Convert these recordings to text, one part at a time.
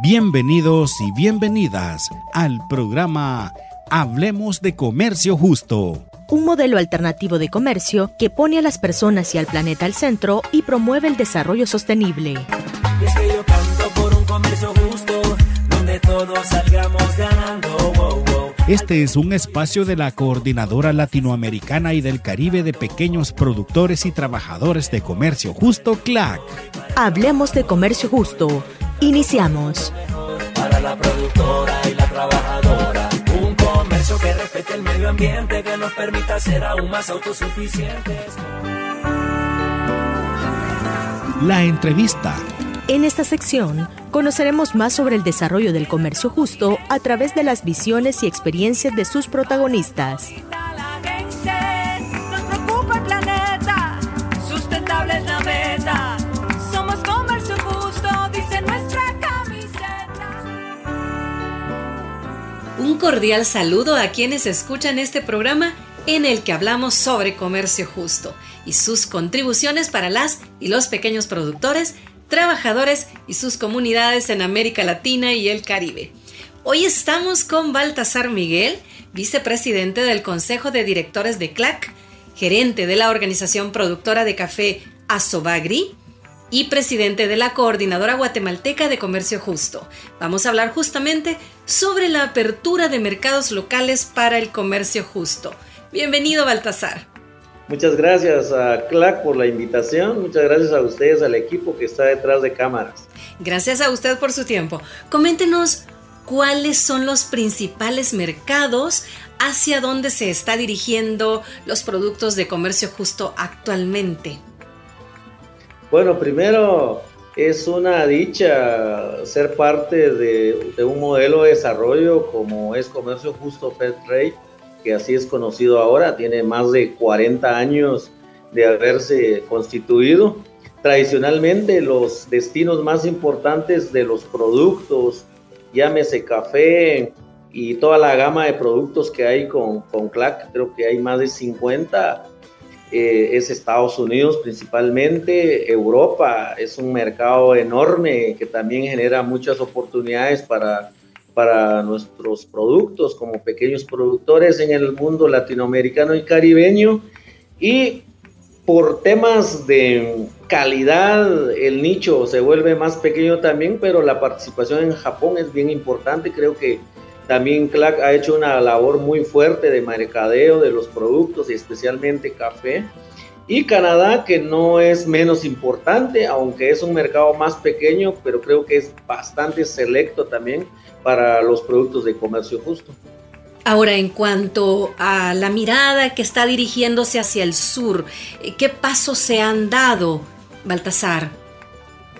Bienvenidos y bienvenidas al programa Hablemos de Comercio Justo. Un modelo alternativo de comercio que pone a las personas y al planeta al centro y promueve el desarrollo sostenible. es que yo canto por un comercio justo, donde todos salgamos ganando. Este es un espacio de la Coordinadora Latinoamericana y del Caribe de Pequeños Productores y Trabajadores de Comercio Justo, CLAC. Hablemos de Comercio Justo. Iniciamos. Para la productora y la trabajadora, un comercio que respete el medio ambiente, que nos permita ser aún más autosuficientes. La entrevista. En esta sección conoceremos más sobre el desarrollo del comercio justo a través de las visiones y experiencias de sus protagonistas. Un cordial saludo a quienes escuchan este programa en el que hablamos sobre comercio justo y sus contribuciones para las y los pequeños productores trabajadores y sus comunidades en América Latina y el Caribe. Hoy estamos con Baltasar Miguel, vicepresidente del Consejo de Directores de CLAC, gerente de la organización productora de café Asobagri y presidente de la Coordinadora Guatemalteca de Comercio Justo. Vamos a hablar justamente sobre la apertura de mercados locales para el comercio justo. Bienvenido, Baltasar. Muchas gracias a CLAC por la invitación, muchas gracias a ustedes, al equipo que está detrás de cámaras. Gracias a usted por su tiempo. Coméntenos cuáles son los principales mercados hacia dónde se está dirigiendo los productos de comercio justo actualmente. Bueno, primero es una dicha ser parte de, de un modelo de desarrollo como es Comercio Justo Fair Trade que así es conocido ahora, tiene más de 40 años de haberse constituido. Tradicionalmente los destinos más importantes de los productos, llámese café y toda la gama de productos que hay con, con CLAC, creo que hay más de 50, eh, es Estados Unidos principalmente, Europa es un mercado enorme que también genera muchas oportunidades para para nuestros productos como pequeños productores en el mundo latinoamericano y caribeño. Y por temas de calidad, el nicho se vuelve más pequeño también, pero la participación en Japón es bien importante. Creo que también CLAC ha hecho una labor muy fuerte de mercadeo de los productos y especialmente café. Y Canadá, que no es menos importante, aunque es un mercado más pequeño, pero creo que es bastante selecto también para los productos de comercio justo. Ahora, en cuanto a la mirada que está dirigiéndose hacia el sur, ¿qué pasos se han dado, Baltasar?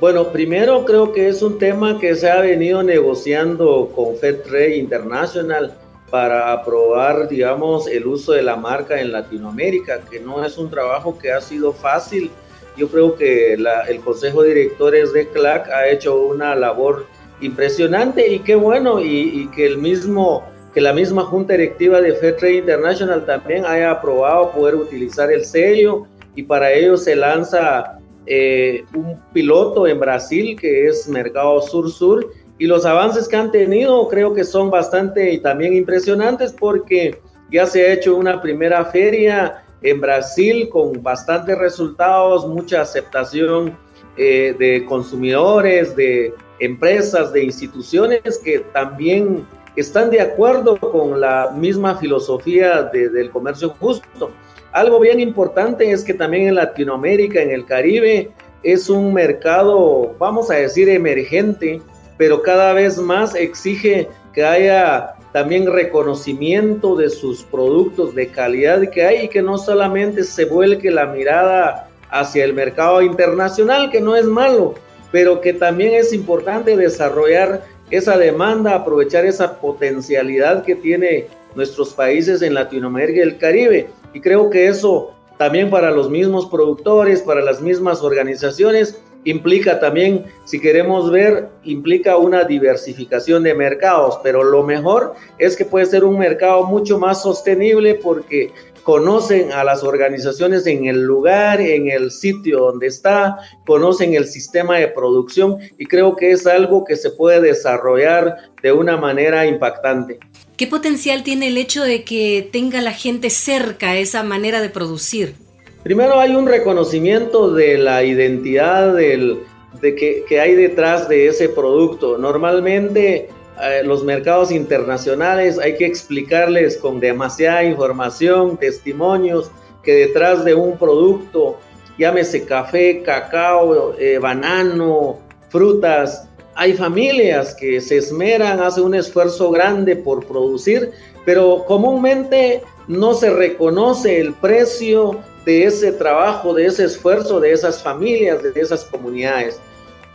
Bueno, primero creo que es un tema que se ha venido negociando con FedTrade International para aprobar, digamos, el uso de la marca en Latinoamérica, que no es un trabajo que ha sido fácil. Yo creo que el Consejo de Directores de CLAC ha hecho una labor impresionante y qué bueno y, que el mismo que la misma junta directiva de Fair Trade International también haya aprobado poder utilizar el sello y para ello se lanza eh, un piloto en Brasil que es Mercado Sur Sur y los avances que han tenido creo que son bastante y también impresionantes porque ya se ha hecho una primera feria en Brasil con bastantes resultados, mucha aceptación eh, de consumidores, de empresas, de instituciones que también están de acuerdo con la misma filosofía del comercio justo. Algo bien importante es que también en Latinoamérica, en el Caribe, es un mercado, vamos a decir, emergente, pero cada vez más exige que haya también reconocimiento de sus productos de calidad que hay y que no solamente se vuelque la mirada hacia el mercado internacional, que no es malo, pero que también es importante desarrollar esa demanda, aprovechar esa potencialidad que tiene nuestros países en Latinoamérica y el Caribe. Y creo que eso también para los mismos productores, para las mismas organizaciones, implica también, si queremos ver, implica una diversificación de mercados, pero lo mejor es que puede ser un mercado mucho más sostenible porque conocen a las organizaciones en el lugar, en el sitio donde está, conocen el sistema de producción y creo que es algo que se puede desarrollar de una manera impactante. ¿Qué potencial tiene el hecho de que tenga la gente cerca esa manera de producir? Primero hay un reconocimiento de la identidad del, de que, que hay detrás de ese producto. Normalmente eh, los mercados internacionales, hay que explicarles con demasiada información, testimonios, que detrás de un producto, llámese café, cacao, eh, banano, frutas, hay familias que se esmeran, hacen un esfuerzo grande por producir, pero comúnmente no se reconoce el precio de ese trabajo, de ese esfuerzo de esas familias, de esas comunidades.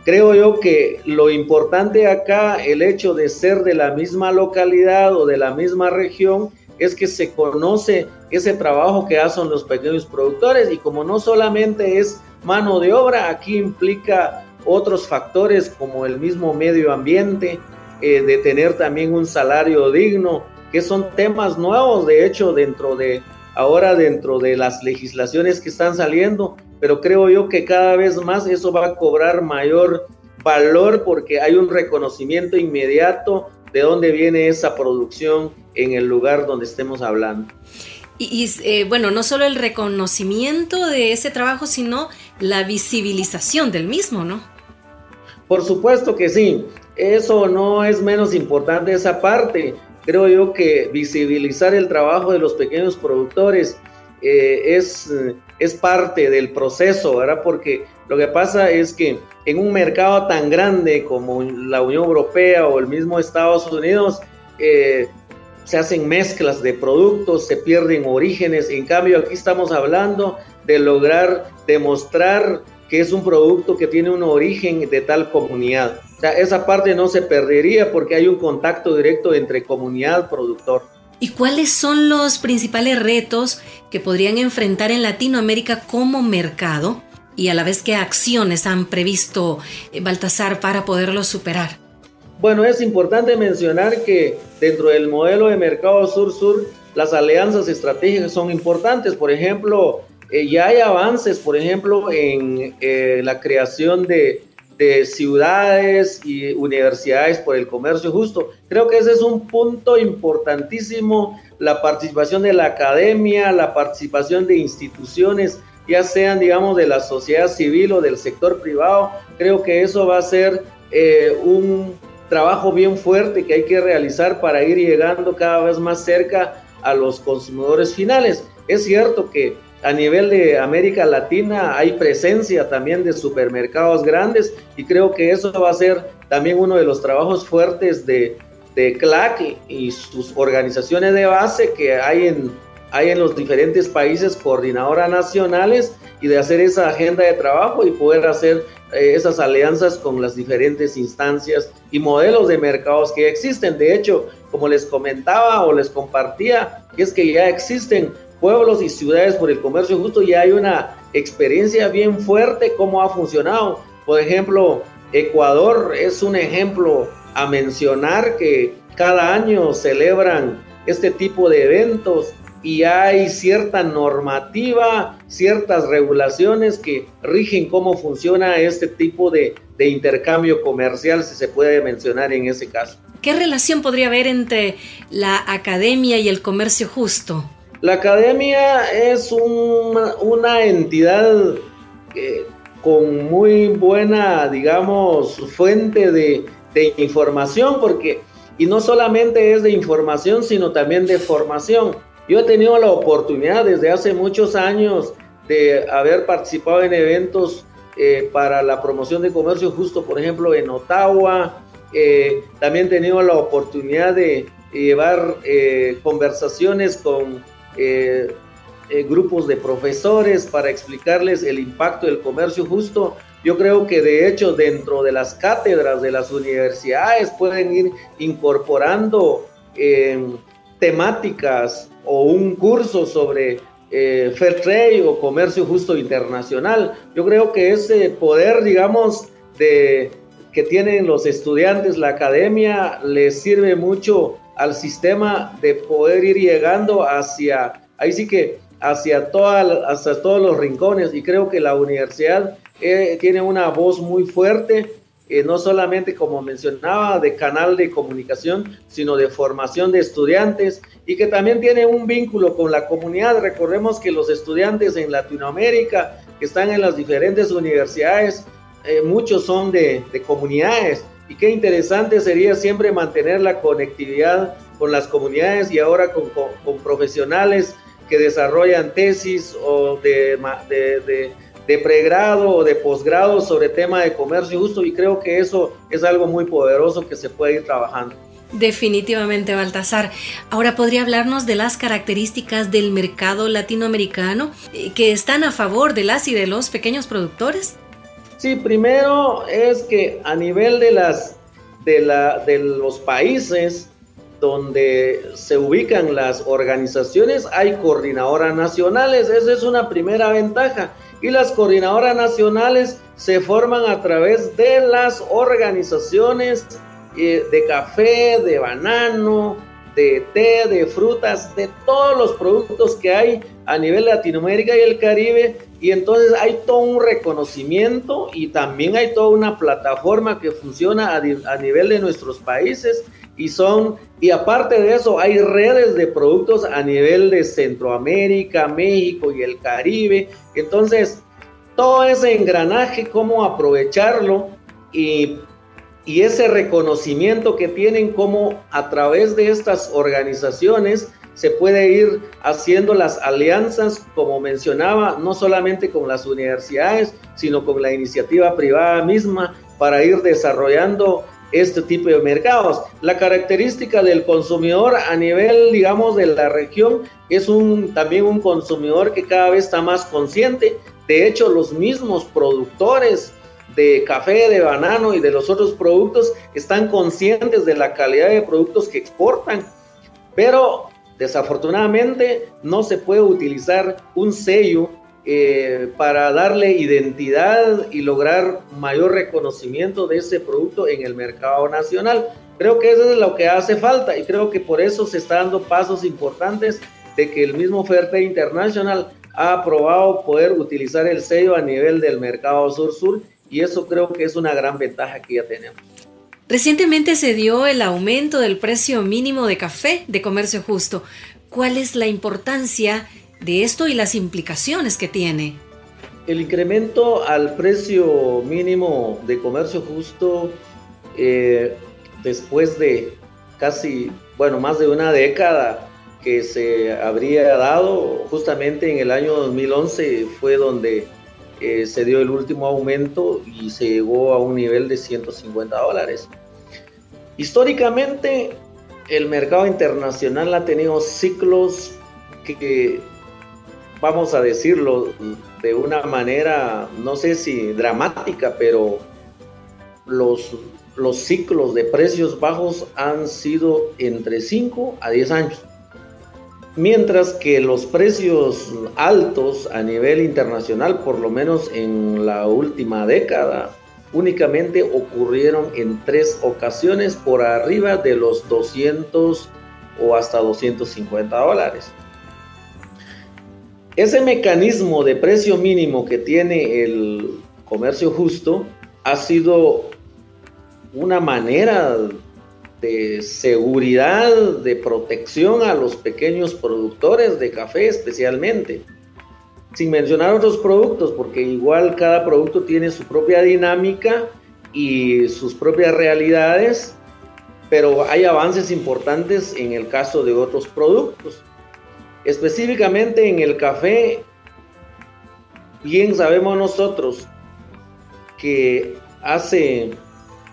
Creo yo que lo importante acá, el hecho de ser de la misma localidad o de la misma región, es que se conoce ese trabajo que hacen los pequeños productores y como no solamente es mano de obra, aquí implica otros factores como el mismo medio ambiente, eh, de tener también un salario digno, que son temas nuevos, de hecho, dentro de ahora dentro de las legislaciones que están saliendo, pero creo yo que cada vez más eso va a cobrar mayor valor porque hay un reconocimiento inmediato de dónde viene esa producción en el lugar donde estemos hablando. Y, eh, bueno, no solo el reconocimiento de ese trabajo, sino la visibilización del mismo, ¿no? Por supuesto que sí, eso no es menos importante esa parte. Creo yo que visibilizar el trabajo de los pequeños productores eh, es es parte del proceso, ¿verdad? Porque lo que pasa es que en un mercado tan grande como la Unión Europea o el mismo Estados Unidos, eh, se hacen mezclas de productos, se pierden orígenes. En cambio, aquí estamos hablando de lograr demostrar que es un producto que tiene un origen de tal comunidad. Sea, esa parte no se perdería porque hay un contacto directo entre comunidad y productor. ¿Y cuáles son los principales retos que podrían enfrentar en Latinoamérica como mercado? Y a la vez, ¿qué acciones han previsto eh, Baltasar para poderlos superar? Bueno, es importante mencionar que dentro del modelo de mercado sur-sur, las alianzas estratégicas son importantes. Por ejemplo, eh, ya hay avances, por ejemplo, en eh, la creación de de ciudades y universidades por el comercio justo. Creo que ese es un punto importantísimo, la participación de la academia, la participación de instituciones, ya sean, digamos, de la sociedad civil o del sector privado. Creo que eso va a ser eh, un trabajo bien fuerte que hay que realizar para ir llegando cada vez más cerca a los consumidores finales. Es cierto que a nivel de América Latina hay presencia también de supermercados grandes y creo que eso va a ser también uno de los trabajos fuertes de, de CLAC y, sus organizaciones de base que hay en, hay en los diferentes países coordinadoras nacionales y de hacer esa agenda de trabajo y poder hacer eh, esas alianzas con las diferentes instancias y modelos de mercados que existen. De hecho, como les comentaba o les compartía, es que ya existen pueblos y ciudades por el comercio justo ya hay una experiencia bien fuerte cómo ha funcionado. Por ejemplo, Ecuador es un ejemplo a mencionar que cada año celebran este tipo de eventos y hay cierta normativa, ciertas regulaciones que rigen cómo funciona este tipo de, de, intercambio comercial, si se puede mencionar en ese caso. ¿Qué relación podría haber entre la academia y el comercio justo? La academia es una entidad con muy buena, digamos, fuente de, información, porque, y no solamente es de información, sino también de formación. Yo he tenido la oportunidad desde hace muchos años de haber participado en eventos eh, para la promoción de comercio justo, por ejemplo, en Ottawa. Eh, también he tenido la oportunidad de llevar eh, conversaciones con eh, eh, grupos de profesores para explicarles el impacto del comercio justo. Yo creo que de hecho dentro de las cátedras de las universidades pueden ir incorporando em, temáticas o un curso sobre eh, Fair Trade o comercio justo internacional. Yo creo que ese poder, digamos, de, que tienen los estudiantes, la academia, les sirve mucho al sistema de poder ir llegando hacia ahí sí que hacia, toda, hacia todos los rincones y creo que la universidad eh, tiene una voz muy fuerte, eh, no solamente como mencionaba, de canal de comunicación, sino de formación de estudiantes y que también tiene un vínculo con la comunidad. Recordemos que los estudiantes en Latinoamérica que están en las diferentes universidades, eh, muchos son de, de comunidades y qué interesante sería siempre mantener la conectividad con las comunidades y ahora con, profesionales que desarrollan tesis o de, pregrado o de posgrado sobre tema de comercio justo y creo que eso es algo muy poderoso que se puede ir trabajando. Definitivamente, Baltasar. Ahora, ¿podría hablarnos de las características del mercado latinoamericano eh, que están a favor de las y de los pequeños productores? Sí, primero es que a nivel de, las, de, la, de los países donde se ubican las organizaciones hay coordinadoras nacionales, esa es una primera ventaja. Y las coordinadoras nacionales se forman a través de las organizaciones eh, de café, de banano, de té, de frutas, de todos los productos que hay a nivel Latinoamérica y el Caribe. Y entonces hay todo un reconocimiento y también hay toda una plataforma que funciona a, nivel de nuestros países. Y son, y aparte de eso, hay redes de productos a nivel de Centroamérica, México y el Caribe. Entonces, todo ese engranaje, cómo aprovecharlo y y ese reconocimiento que tienen como a través de estas organizaciones se puede ir haciendo las alianzas, como mencionaba, no solamente con las universidades, sino con la iniciativa privada misma para ir desarrollando este tipo de mercados. La característica del consumidor a nivel, digamos, de la región es un, también un consumidor que cada vez está más consciente. De hecho, los mismos productores de café, de banano y de los otros productos están conscientes de la calidad de productos que exportan, pero desafortunadamente no se puede utilizar un sello eh, para darle identidad y lograr mayor reconocimiento de ese producto en el mercado nacional. Creo que eso es lo que hace falta y creo que por eso se están dando pasos importantes de que el mismo Fair International ha aprobado poder utilizar el sello a nivel del mercado sur-sur y eso creo que es una gran ventaja que ya tenemos. Recientemente se dio el aumento del precio mínimo de café de comercio justo. ¿Cuál es la importancia de esto y las implicaciones que tiene? El incremento al precio mínimo de comercio justo eh, después de casi, bueno, más de una década que se habría dado, justamente en el año 2011 fue donde eh, se dio el último aumento y se llegó a un nivel de 150 dólares. Históricamente, el mercado internacional ha tenido ciclos que, vamos a decirlo de una manera, no sé si dramática, pero los, los ciclos de precios bajos han sido entre 5 a 10 años mientras que los precios altos a nivel internacional, por lo menos en la última década, únicamente ocurrieron en tres ocasiones por arriba de los 200 o hasta 250 dólares. Ese mecanismo de precio mínimo que tiene el comercio justo ha sido una manera de seguridad, de protección a los pequeños productores de café especialmente. Sin mencionar otros productos, porque igual cada producto tiene su propia dinámica y sus propias realidades, pero hay avances importantes en el caso de otros productos. Específicamente en el café, bien sabemos nosotros que hace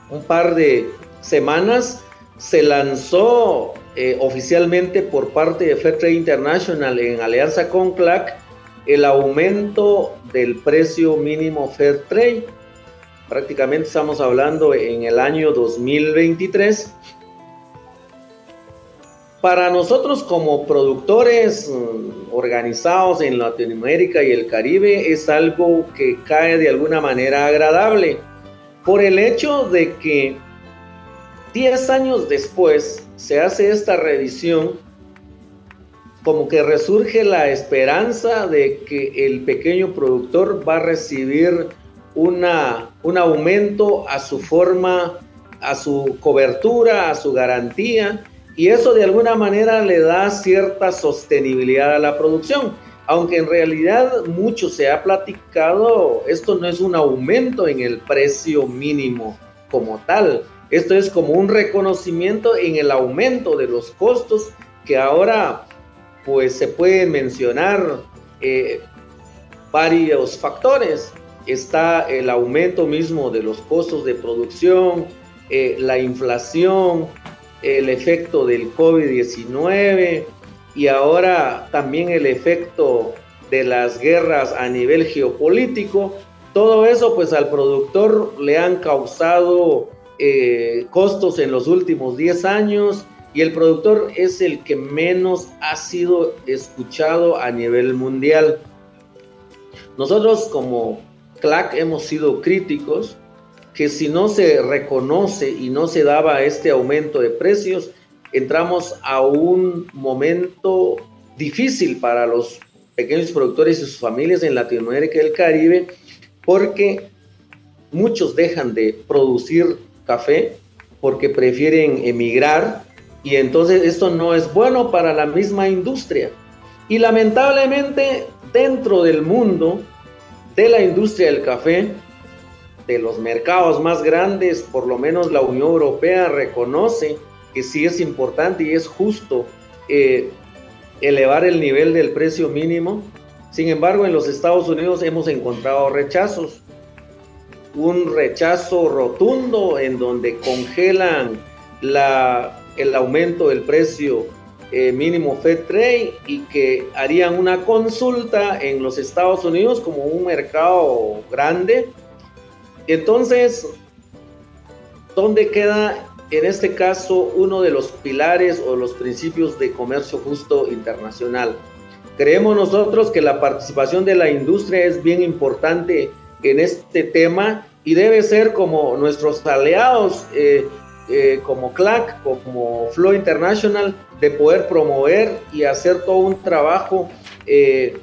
un par de semanas se lanzó eh, oficialmente por parte de Fair Trade International en alianza con CLAC el aumento del precio mínimo Fair Trade. Prácticamente estamos hablando en el año 2023. Para nosotros como productores mm, organizados en Latinoamérica y el Caribe es algo que cae de alguna manera agradable por el hecho de que Diez años después se hace esta revisión como que resurge la esperanza de que el pequeño productor va a recibir una, un aumento a su forma, a su cobertura, a su garantía, y eso de alguna manera le da cierta sostenibilidad a la producción. Aunque en realidad mucho se ha platicado, esto no es un aumento en el precio mínimo como tal, esto es como un reconocimiento en el aumento de los costos que ahora pues se pueden mencionar eh, varios factores. Está el aumento mismo de los costos de producción, eh, la inflación, el efecto del COVID-19 y ahora también el efecto de las guerras a nivel geopolítico. Todo eso pues al productor le han causado eh, costos en los últimos 10 años y el productor es el que menos ha sido escuchado a nivel mundial. Nosotros como CLAC hemos sido críticos que si no se reconoce y no se daba este aumento de precios, entramos a un momento difícil para los pequeños productores y sus familias en Latinoamérica y el Caribe, porque muchos dejan de producir café porque prefieren emigrar y entonces esto no es bueno para la misma industria. Y lamentablemente dentro del mundo de la industria del café, de los mercados más grandes, por lo menos la Unión Europea reconoce que sí es importante y es justo eh, elevar el nivel del precio mínimo. Sin embargo, en los Estados Unidos hemos encontrado rechazos. Un rechazo rotundo en donde congelan la el aumento del precio eh, mínimo Fed Trade y que harían una consulta en los Estados Unidos como un mercado grande. Entonces, ¿dónde queda en este caso uno de los pilares o los principios de comercio justo internacional? Creemos nosotros que la participación de la industria es bien importante en este tema y debe ser como nuestros aliados. Eh, eh, como CLAC, como Flow International, de poder promover y hacer todo un trabajo eh,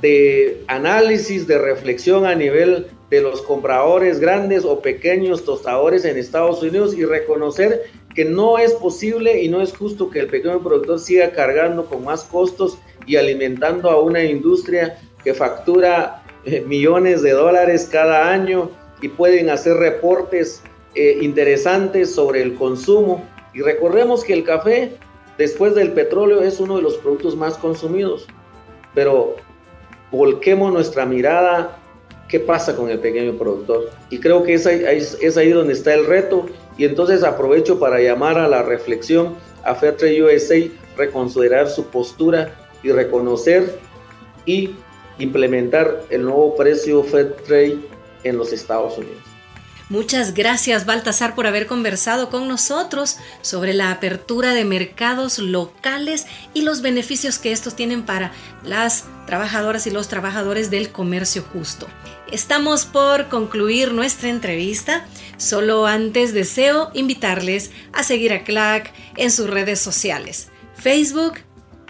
de análisis, de reflexión a nivel de los compradores grandes o pequeños tostadores en Estados Unidos y reconocer que no es posible y no es justo que el pequeño productor siga cargando con más costos y alimentando a una industria que factura millones de dólares cada año y pueden hacer reportes eh, interesantes sobre el consumo. Y recordemos que el café, después del petróleo, es uno de los productos más consumidos. Pero volquemos nuestra mirada, ¿qué pasa con el pequeño productor? Y creo que es ahí, es ahí donde está el reto. Y entonces aprovecho para llamar a la reflexión a Fairtrade USA, reconsiderar su postura y reconocer y implementar el nuevo precio Fairtrade en los Estados Unidos. Muchas gracias Baltasar por haber conversado con nosotros sobre la apertura de mercados locales y los beneficios que estos tienen para las trabajadoras y los trabajadores del comercio justo. Estamos por concluir nuestra entrevista, solo antes deseo invitarles a seguir a CLAC en sus redes sociales, Facebook,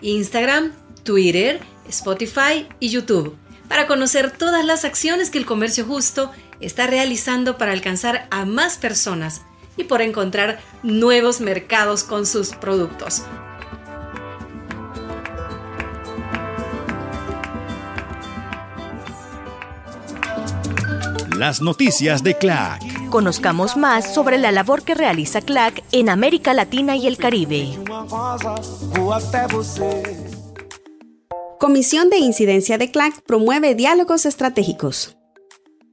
Instagram, Twitter, Spotify y YouTube, para conocer todas las acciones que el comercio justo está realizando para alcanzar a más personas y por encontrar nuevos mercados con sus productos. Las noticias de CLAC. Conozcamos más sobre la labor que realiza CLAC en América Latina y el Caribe. Comisión de Incidencia de CLAC promueve diálogos estratégicos.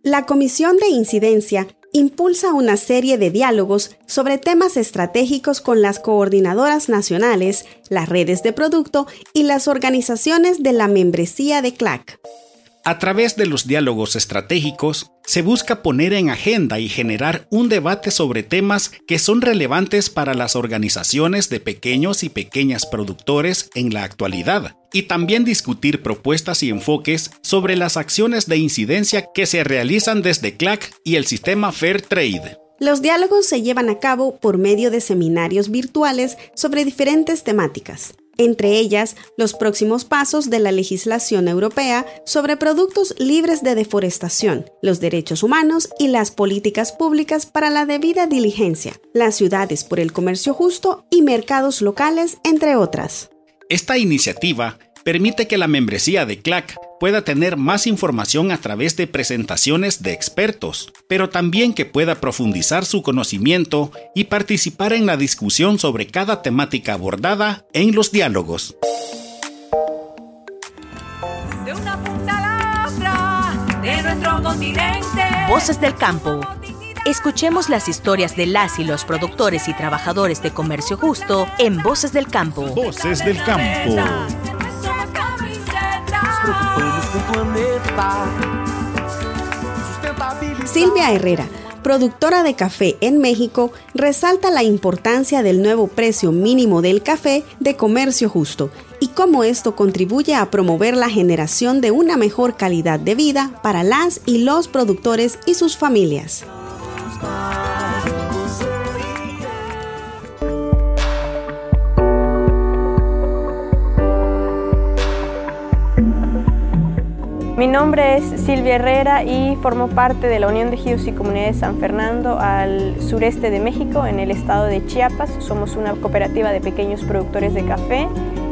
La Comisión de Incidencia impulsa una serie de diálogos sobre temas estratégicos con las coordinadoras nacionales, las redes de producto y las organizaciones de la membresía de CLAC. A través de los diálogos estratégicos, se busca poner en agenda y generar un debate sobre temas que son relevantes para las organizaciones de pequeños y pequeñas productores en la actualidad, y también discutir propuestas y enfoques sobre las acciones de incidencia que se realizan desde CLAC y el sistema Fair Trade. Los diálogos se llevan a cabo por medio de seminarios virtuales sobre diferentes temáticas. Entre ellas los próximos pasos de la legislación europea sobre productos libres de deforestación, los derechos humanos y las políticas públicas para la debida diligencia, las ciudades por el comercio justo y mercados locales, entre otras. Esta iniciativa permite que la membresía de CLAC pueda tener más información a través de presentaciones de expertos, pero también que pueda profundizar su conocimiento y participar en la discusión sobre cada temática abordada en los diálogos. De una punta a la otra, de nuestro continente. Voces del campo. Escuchemos las historias de las y los productores y trabajadores de comercio justo en Voces del Campo. Voces del campo. Silvia Herrera, productora de café en México, resalta la importancia del nuevo precio mínimo del café de comercio justo y cómo esto contribuye a promover la generación de una mejor calidad de vida para las y los productores y sus familias. Mi nombre es Silvia Herrera y formo parte de la Unión de Ejidos y Comunidades San Fernando al sureste de México, en el estado de Chiapas. Somos una cooperativa de pequeños productores de café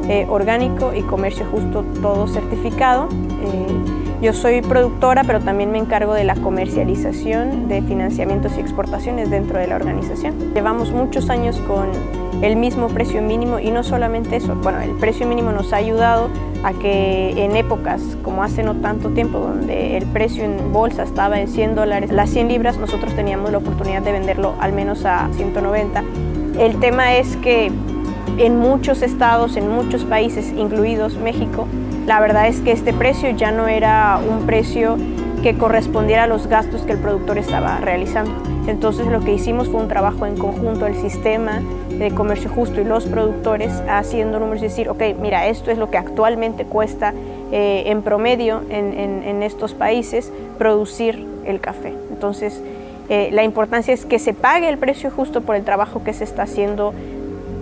eh, orgánico y comercio justo, todo certificado. Eh, yo soy productora, pero también me encargo de la comercialización de financiamientos y exportaciones dentro de la organización. Llevamos muchos años con el mismo precio mínimo y no solamente eso, bueno, el precio mínimo nos ha ayudado a que en épocas como hace no tanto tiempo, donde el precio en bolsa estaba en 100 dólares, las 100 libras, nosotros teníamos la oportunidad de venderlo al menos a 190. El tema es que en muchos estados, en muchos países, incluidos México, la verdad es que este precio ya no era un precio que correspondiera a los gastos que el productor estaba realizando. Entonces lo que hicimos fue un trabajo en conjunto, el sistema de comercio justo y los productores haciendo números y decir, ok, mira, esto es lo que actualmente cuesta eh, en promedio en, estos países producir el café. Entonces eh, la importancia es que se pague el precio justo por el trabajo que se está haciendo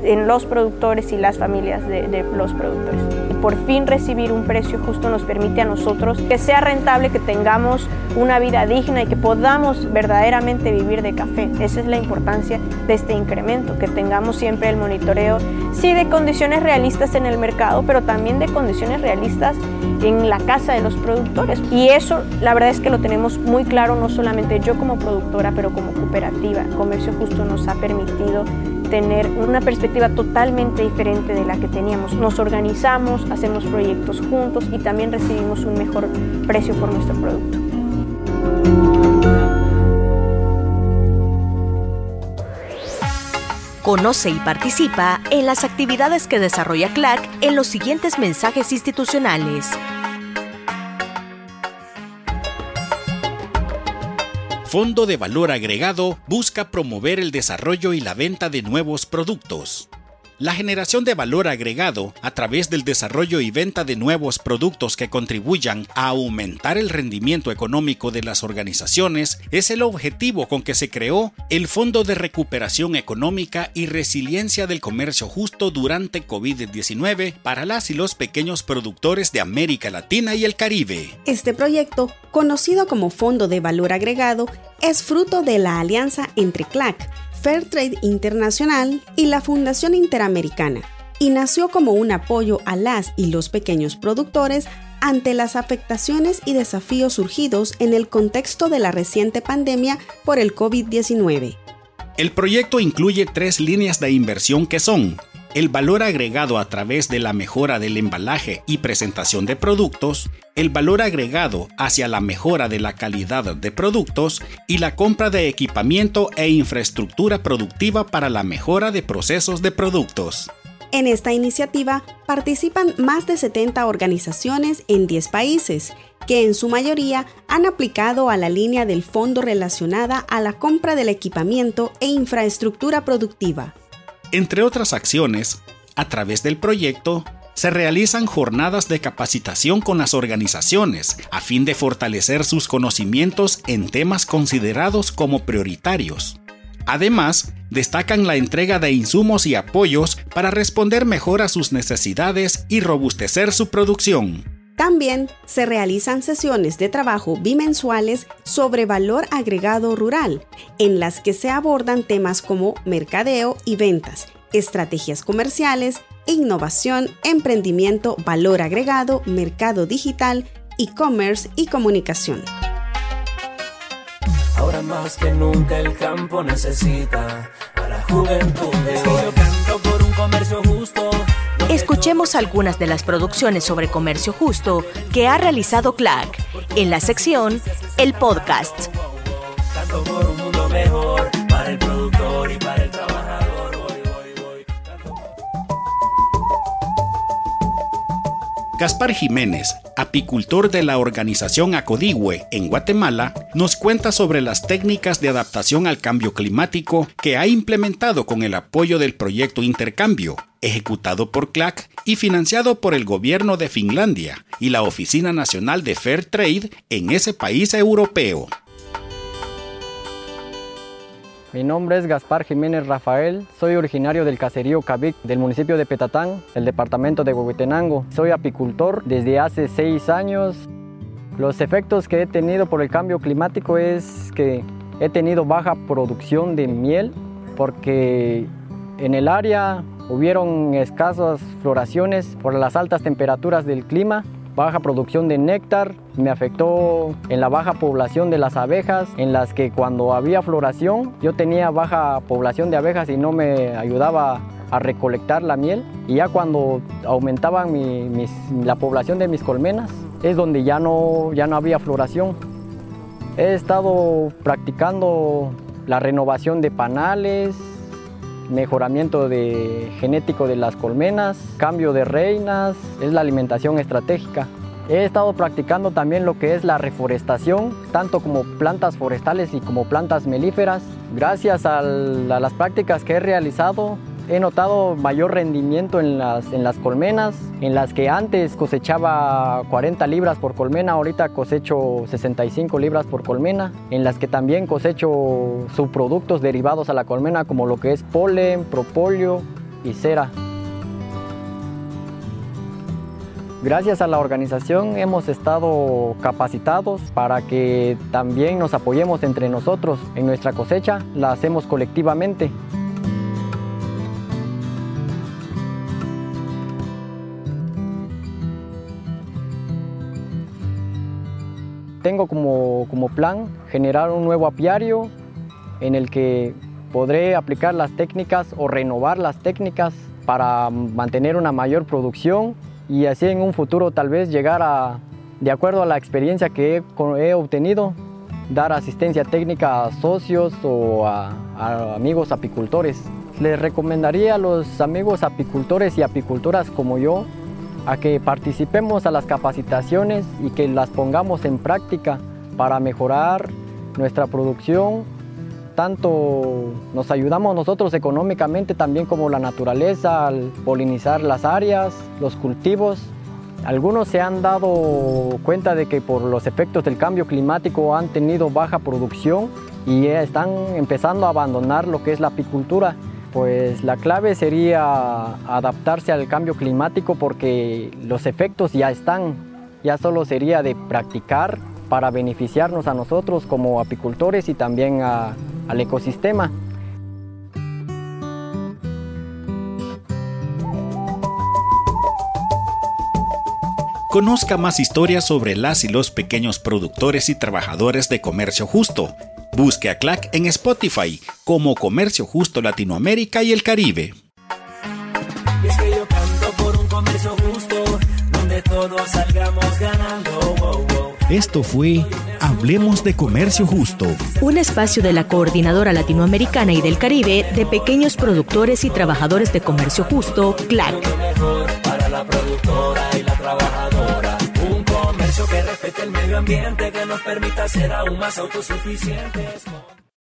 en los productores y las familias de, los productores. Por fin recibir un precio justo nos permite a nosotros que sea rentable, que tengamos una vida digna y que podamos verdaderamente vivir de café. Esa es la importancia de este incremento, que tengamos siempre el monitoreo, sí, de condiciones realistas en el mercado, pero también de condiciones realistas en la casa de los productores. Y eso, la verdad es que lo tenemos muy claro, no solamente yo como productora, pero como cooperativa. Comercio Justo nos ha permitido tener una perspectiva totalmente diferente de la que teníamos. Nos organizamos, hacemos proyectos juntos y también recibimos un mejor precio por nuestro producto. Conoce y participa en las actividades que desarrolla CLAC en los siguientes mensajes institucionales. Fondo de Valor Agregado busca promover el desarrollo y la venta de nuevos productos. La generación de valor agregado a través del desarrollo y venta de nuevos productos que contribuyan a aumentar el rendimiento económico de las organizaciones es el objetivo con que se creó el Fondo de Recuperación Económica y Resiliencia del Comercio Justo durante COVID-19 para las y los pequeños productores de América Latina y el Caribe. Este proyecto, conocido como Fondo de Valor Agregado, es fruto de la alianza entre CLAC, Fairtrade Internacional y la Fundación Interamericana, y nació como un apoyo a las y los pequeños productores ante las afectaciones y desafíos surgidos en el contexto de la reciente pandemia por el COVID-19. El proyecto incluye tres líneas de inversión que son el valor agregado a través de la mejora del embalaje y presentación de productos, el valor agregado hacia la mejora de la calidad de productos y la compra de equipamiento e infraestructura productiva para la mejora de procesos de productos. En esta iniciativa participan más de 70 organizaciones en 10 países, que en su mayoría han aplicado a la línea del fondo relacionada a la compra del equipamiento e infraestructura productiva. Entre otras acciones, a través del proyecto, se realizan jornadas de capacitación con las organizaciones a fin de fortalecer sus conocimientos en temas considerados como prioritarios. Además, destacan la entrega de insumos y apoyos para responder mejor a sus necesidades y robustecer su producción. También se realizan sesiones de trabajo bimensuales sobre valor agregado rural, en las que se abordan temas como mercadeo y ventas, estrategias comerciales, innovación, emprendimiento, valor agregado, mercado digital, e-commerce y comunicación. Ahora más que nunca el campo necesita a la juventud Yo canto por un comercio. Escuchemos algunas de las producciones sobre comercio justo que ha realizado CLAC en la sección El Podcast. Gaspar Jiménez, apicultor de la organización Acodigüe en Guatemala, nos cuenta sobre las técnicas de adaptación al cambio climático que ha implementado con el apoyo del proyecto Intercambio, ejecutado por CLAC y financiado por el gobierno de Finlandia y la Oficina Nacional de Fair Trade en ese país europeo. Mi nombre es Gaspar Jiménez Rafael, soy originario del caserío Cabic del municipio de Petatán, el departamento de Huehuetenango. Soy apicultor desde hace seis años. Los efectos que he tenido por el cambio climático es que he tenido baja producción de miel porque en el área hubieron escasas floraciones por las altas temperaturas del clima baja producción de néctar, me afectó en la baja población de las abejas, en las que cuando había floración yo tenía baja población de abejas y no me ayudaba a recolectar la miel. Y ya cuando aumentaban la población de mis colmenas, es donde ya no, ya no había floración. He estado practicando la renovación de panales, mejoramiento de genético de las colmenas, cambio de reinas, es la alimentación estratégica. He estado practicando también lo que es la reforestación, tanto como plantas forestales y como plantas melíferas. Gracias a, las prácticas que he realizado, he notado mayor rendimiento en las, en las colmenas, en las que antes cosechaba 40 libras por colmena, ahorita cosecho 65 libras por colmena, en las que también cosecho subproductos derivados a la colmena como lo que es polen, propóleo y cera. Gracias a la organización hemos estado capacitados para que también nos apoyemos entre nosotros. En nuestra cosecha la hacemos colectivamente. Tengo como, plan generar un nuevo apiario en el que podré aplicar las técnicas o renovar las técnicas para mantener una mayor producción y así en un futuro tal vez llegar a, de acuerdo a la experiencia que he, obtenido, dar asistencia técnica a socios o a, amigos apicultores. Les recomendaría a los amigos apicultores y apicultoras como yo a que participemos a las capacitaciones y que las pongamos en práctica para mejorar nuestra producción. Tanto nos ayudamos nosotros económicamente también como la naturaleza al polinizar las áreas, los cultivos. Algunos se han dado cuenta de que por los efectos del cambio climático han tenido baja producción y están empezando a abandonar lo que es la apicultura pues la clave sería adaptarse al cambio climático porque los efectos ya están, ya solo sería de practicar para beneficiarnos a nosotros como apicultores y también al ecosistema. Conozca más historias sobre las y los pequeños productores y trabajadores de comercio justo Busque a CLAC en Spotify como Comercio Justo Latinoamérica y el Caribe. Esto fue Hablemos de Comercio Justo. Un espacio de la Coordinadora Latinoamericana y del Caribe de pequeños productores y trabajadores de comercio justo, CLAC. Para la productora y la trabajadora. Respete el medio ambiente, que nos permita ser aún más autosuficientes.